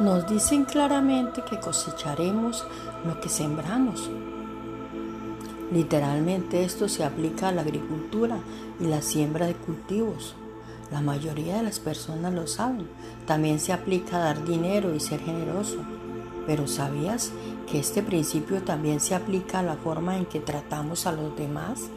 nos dicen claramente que cosecharemos lo que sembramos. Literalmente esto se aplica a la agricultura y la siembra de cultivos. La mayoría de las personas lo saben. También se aplica a dar dinero y ser generoso. Pero ¿sabías que este principio también se aplica a la forma en que tratamos a los demás?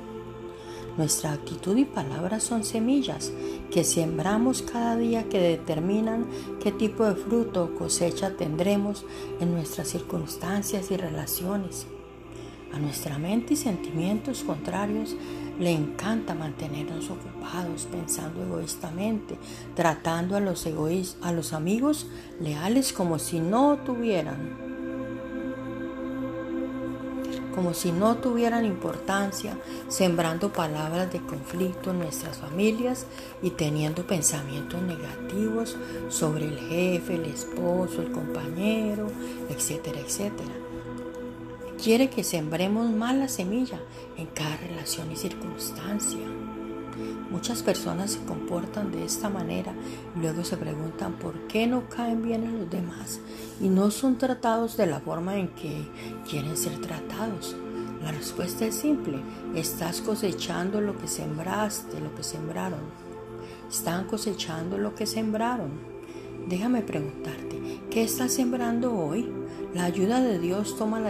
Nuestra actitud y palabras son semillas que sembramos cada día que determinan qué tipo de fruto o cosecha tendremos en nuestras circunstancias y relaciones. A nuestra mente y sentimientos contrarios le encanta mantenernos ocupados pensando egoístamente, tratando a los, a los amigos leales como si no tuvieran como si no tuvieran importancia, sembrando palabras de conflicto en nuestras familias y teniendo pensamientos negativos sobre el jefe, el esposo, el compañero, etcétera, etcétera. Quiere que sembremos mala semilla en cada relación y circunstancia. Muchas personas se comportan de esta manera y luego se preguntan por qué no caen bien en los demás y no son tratados de la forma en que quieren ser tratados. La respuesta es simple, estás cosechando lo que sembraste, lo que sembraron. Están cosechando lo que sembraron. Déjame preguntarte, ¿qué estás sembrando hoy? La ayuda de Dios toma la,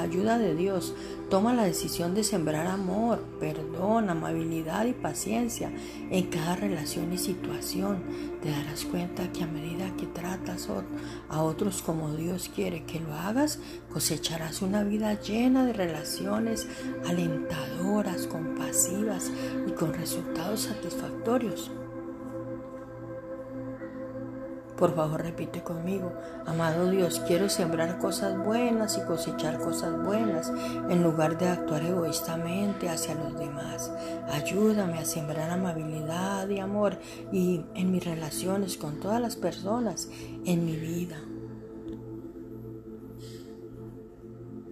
ayuda de Dios toma la decisión de sembrar amor, perdón, amabilidad y paciencia en cada relación y situación. Te darás cuenta que a medida que tratas a otros como Dios quiere que lo hagas, cosecharás una vida llena de relaciones alentadoras, compasivas y con resultados satisfactorios. Por favor, repite conmigo, amado Dios, quiero sembrar cosas buenas y cosechar cosas buenas en lugar de actuar egoístamente hacia los demás. Ayúdame a sembrar amabilidad y amor y en mis relaciones con todas las personas en mi vida.